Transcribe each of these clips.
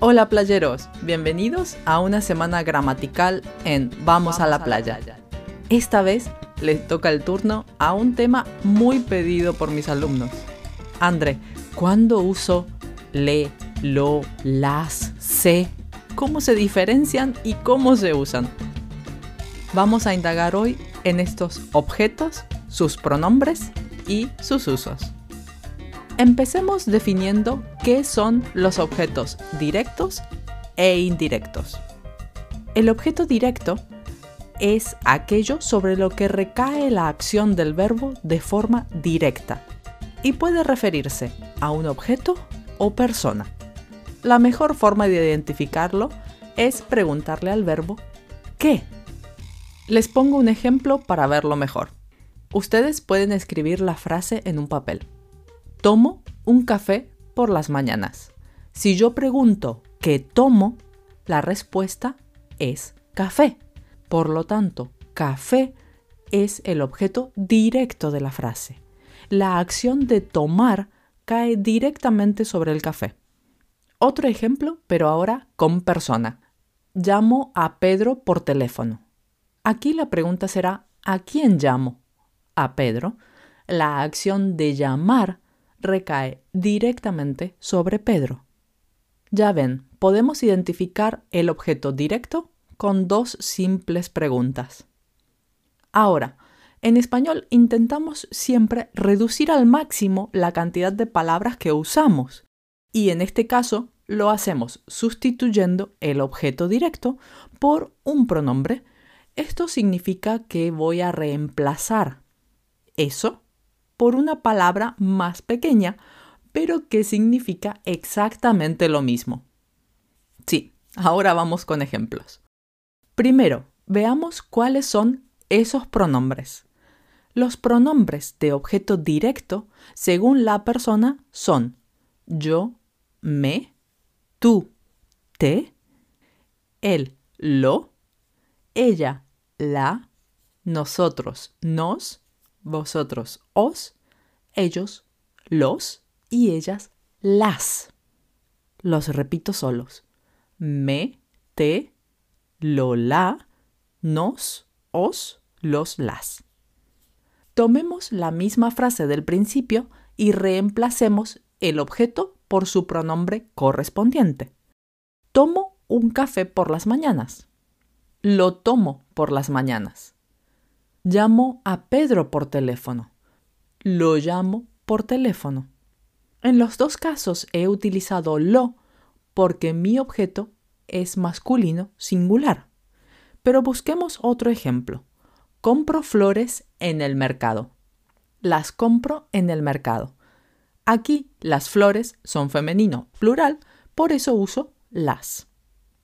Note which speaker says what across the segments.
Speaker 1: Hola playeros, bienvenidos a una semana gramatical en Vamos, a, la, playa. Esta vez les toca el turno a un tema muy pedido por mis alumnos. André, ¿cuándo uso le, lo, las, se? ¿Cómo se diferencian y cómo se usan? Vamos a indagar hoy en estos objetos, sus pronombres y sus usos. Empecemos definiendo qué son los objetos directos e indirectos. El objeto directo es aquello sobre lo que recae la acción del verbo de forma directa y puede referirse a un objeto o persona. La mejor forma de identificarlo es preguntarle al verbo ¿qué? Les pongo un ejemplo para verlo mejor. Ustedes pueden escribir la frase en un papel. Tomo un café por las mañanas. Si yo pregunto ¿qué tomo? La respuesta es café. Por lo tanto, café es el objeto directo de la frase. La acción de tomar cae directamente sobre el café. Otro ejemplo, pero ahora con persona. Llamo a Pedro por teléfono. Aquí la pregunta será ¿a quién llamo? A Pedro. La acción de llamar recae directamente sobre Pedro. Ya ven, podemos identificar el objeto directo con dos simples preguntas. Ahora, en español intentamos siempre reducir al máximo la cantidad de palabras que usamos, y en este caso lo hacemos sustituyendo el objeto directo por un pronombre. Esto significa que voy a reemplazar eso por una palabra más pequeña, pero que significa exactamente lo mismo. Sí, ahora vamos con ejemplos. Primero, veamos cuáles son esos pronombres. Los pronombres de objeto directo, según la persona, son yo, me, tú, te, él, lo, ella, la, nosotros, nos, vosotros os, ellos los y ellas las. Los repito solos. Me, te, lo, la, nos, os, los, las. Tomemos la misma frase del principio y reemplacemos el objeto por su pronombre correspondiente. Tomo un café por las mañanas. Lo tomo por las mañanas. Llamo a Pedro por teléfono. Lo llamo por teléfono. En los dos casos he utilizado lo porque mi objeto es masculino singular. Pero busquemos otro ejemplo. Compro flores en el mercado. Las compro en el mercado. Aquí las flores son femenino plural, por eso uso las.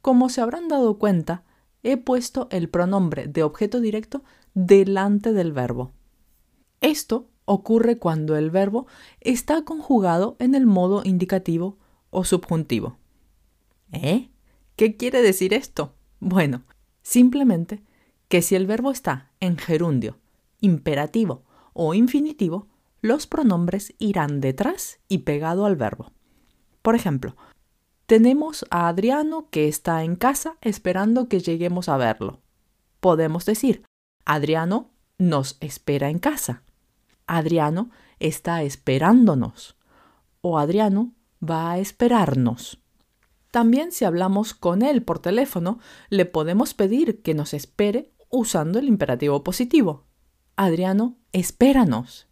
Speaker 1: Como se habrán dado cuenta, he puesto el pronombre de objeto directo delante del verbo. Esto ocurre cuando el verbo está conjugado en el modo indicativo o subjuntivo. ¿Eh? ¿Qué quiere decir esto? Bueno, simplemente que si el verbo está en gerundio, imperativo o infinitivo, los pronombres irán detrás y pegado al verbo. Por ejemplo, tenemos a Adriano que está en casa esperando que lleguemos a verlo. Podemos decir, Adriano nos espera en casa. Adriano está esperándonos. O Adriano va a esperarnos. También si hablamos con él por teléfono, le podemos pedir que nos espere usando el imperativo positivo. Adriano, espéranos.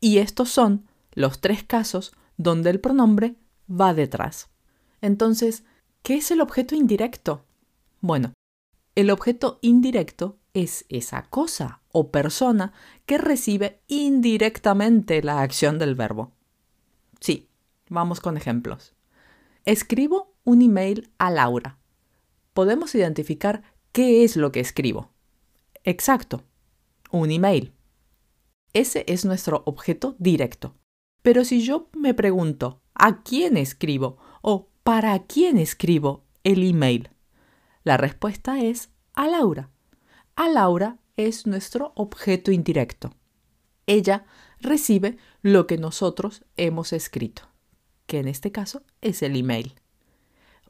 Speaker 1: Y estos son los tres casos donde el pronombre va detrás. Entonces, ¿qué es el objeto indirecto? Bueno, el objeto indirecto es esa cosa o persona que recibe indirectamente la acción del verbo. Sí, vamos con ejemplos. Escribo un email a Laura. Podemos identificar qué es lo que escribo. Exacto, un email. Ese es nuestro objeto directo. Pero si yo me pregunto ¿a quién escribo? o ¿para quién escribo el email? La respuesta es a Laura. A Laura es nuestro objeto indirecto. Ella recibe lo que nosotros hemos escrito, que en este caso es el email.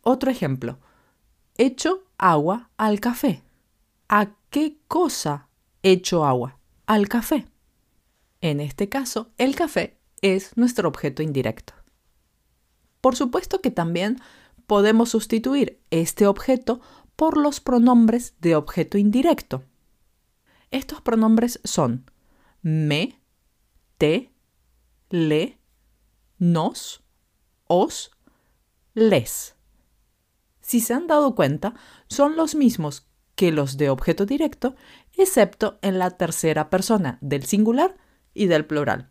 Speaker 1: Otro ejemplo. Echo agua al café. ¿A qué cosa echo agua? Al café. En este caso, el café es nuestro objeto indirecto. Por supuesto que también podemos sustituir este objeto por los pronombres de objeto indirecto. Estos pronombres son me, te, le, nos, os, les. Si se han dado cuenta, son los mismos que los de objeto directo, excepto en la tercera persona del singular y del plural.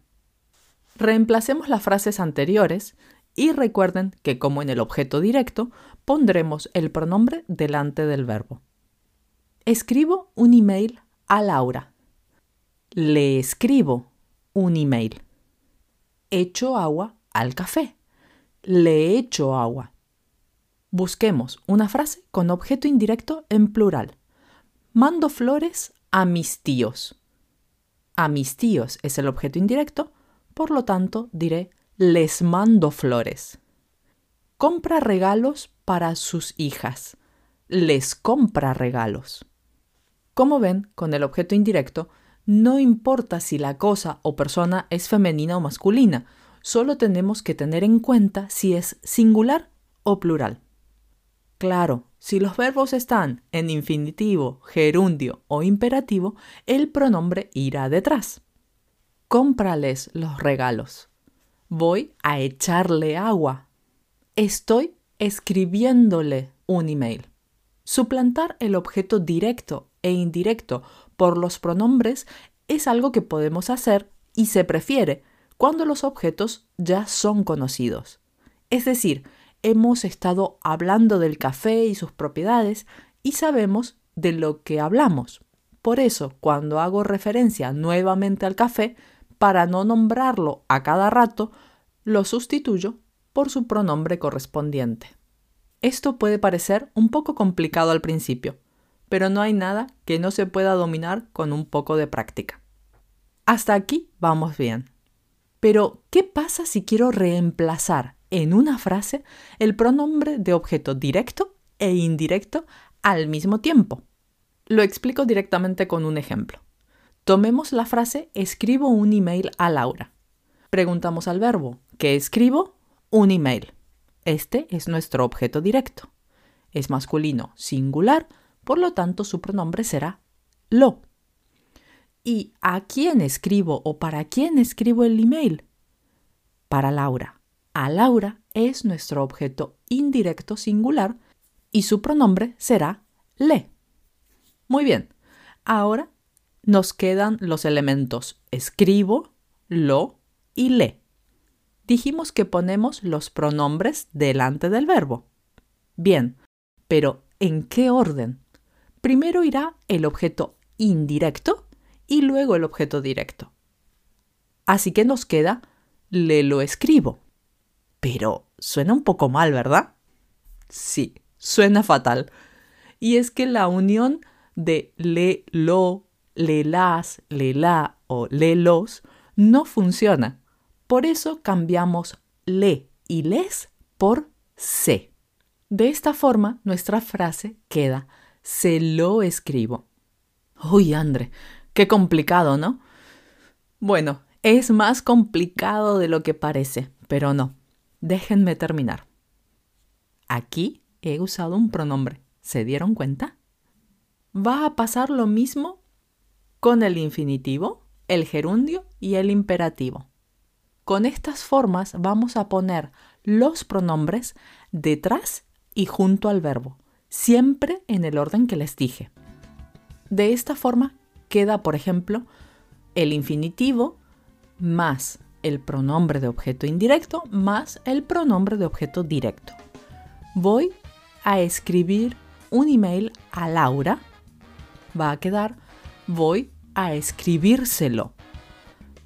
Speaker 1: Reemplacemos las frases anteriores y recuerden que como en el objeto directo, pondremos el pronombre delante del verbo. Escribo un email a Laura. Le escribo un email. Echo agua al café. Le echo agua. Busquemos una frase con objeto indirecto en plural. Mando flores a mis tíos. A mis tíos es el objeto indirecto, por lo tanto diré les mando flores. Compra regalos para sus hijas. Les compra regalos. Como ven, con el objeto indirecto, no importa si la cosa o persona es femenina o masculina, solo tenemos que tener en cuenta si es singular o plural. Claro, si los verbos están en infinitivo, gerundio o imperativo, el pronombre irá detrás. Cómprales los regalos. Voy a echarle agua. Estoy escribiéndole un email. Suplantar el objeto directo e indirecto por los pronombres es algo que podemos hacer y se prefiere cuando los objetos ya son conocidos. Es decir, hemos estado hablando del café y sus propiedades y sabemos de lo que hablamos. Por eso, cuando hago referencia nuevamente al café, para no nombrarlo a cada rato, lo sustituyo por su pronombre correspondiente. Esto puede parecer un poco complicado al principio, pero no hay nada que no se pueda dominar con un poco de práctica. Hasta aquí vamos bien. Pero, ¿qué pasa si quiero reemplazar en una frase el pronombre de objeto directo e indirecto al mismo tiempo. Lo explico directamente con un ejemplo. Tomemos la frase escribo un email a Laura. Preguntamos al verbo, ¿qué escribo? Un email. Este es nuestro objeto directo. Es masculino singular, por lo tanto su pronombre será lo. ¿Y a quién escribo o para quién escribo el email? Para Laura a Laura es nuestro objeto indirecto singular y su pronombre será le. Muy bien, ahora nos quedan los elementos escribo, lo y le. Dijimos que ponemos los pronombres delante del verbo. Bien, pero ¿en qué orden? Primero irá el objeto indirecto y luego el objeto directo. Así que nos queda le lo escribo. Pero suena un poco mal, ¿verdad? Sí, suena fatal. Y es que la unión de le, lo, le, las, le, la o le, los no funciona. Por eso cambiamos le y les por se. De esta forma, nuestra frase queda se lo escribo. Uy, André, qué complicado, ¿no? Bueno, es más complicado de lo que parece, pero no, Déjenme terminar. Aquí he usado un pronombre. ¿Se dieron cuenta? Va a pasar lo mismo con el infinitivo, el gerundio y el imperativo. Con estas formas vamos a poner los pronombres detrás y junto al verbo, siempre en el orden que les dije. De esta forma queda, por ejemplo, el infinitivo más el pronombre de objeto indirecto más el pronombre de objeto directo. Voy a escribir un email a Laura. Va a quedar voy a escribírselo.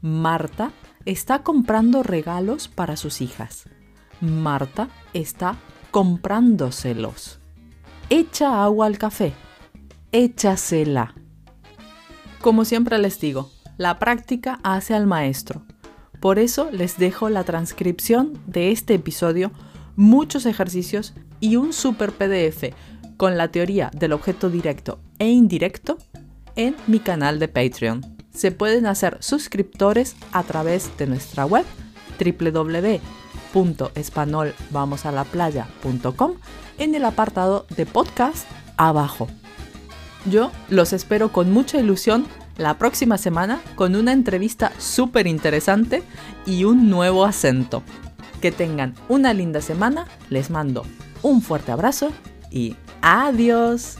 Speaker 1: Marta está comprando regalos para sus hijas. Marta está comprándoselos. Echa agua al café. Échasela. Como siempre les digo, la práctica hace al maestro. Por eso les dejo la transcripción de este episodio, muchos ejercicios y un super PDF con la teoría del objeto directo e indirecto en mi canal de Patreon. Se pueden hacer suscriptores a través de nuestra web www.espanolvamosalaplaya.com en el apartado de podcast abajo. Yo los espero con mucha ilusión la próxima semana con una entrevista súper interesante y un nuevo acento. Que tengan una linda semana, les mando un fuerte abrazo y adiós.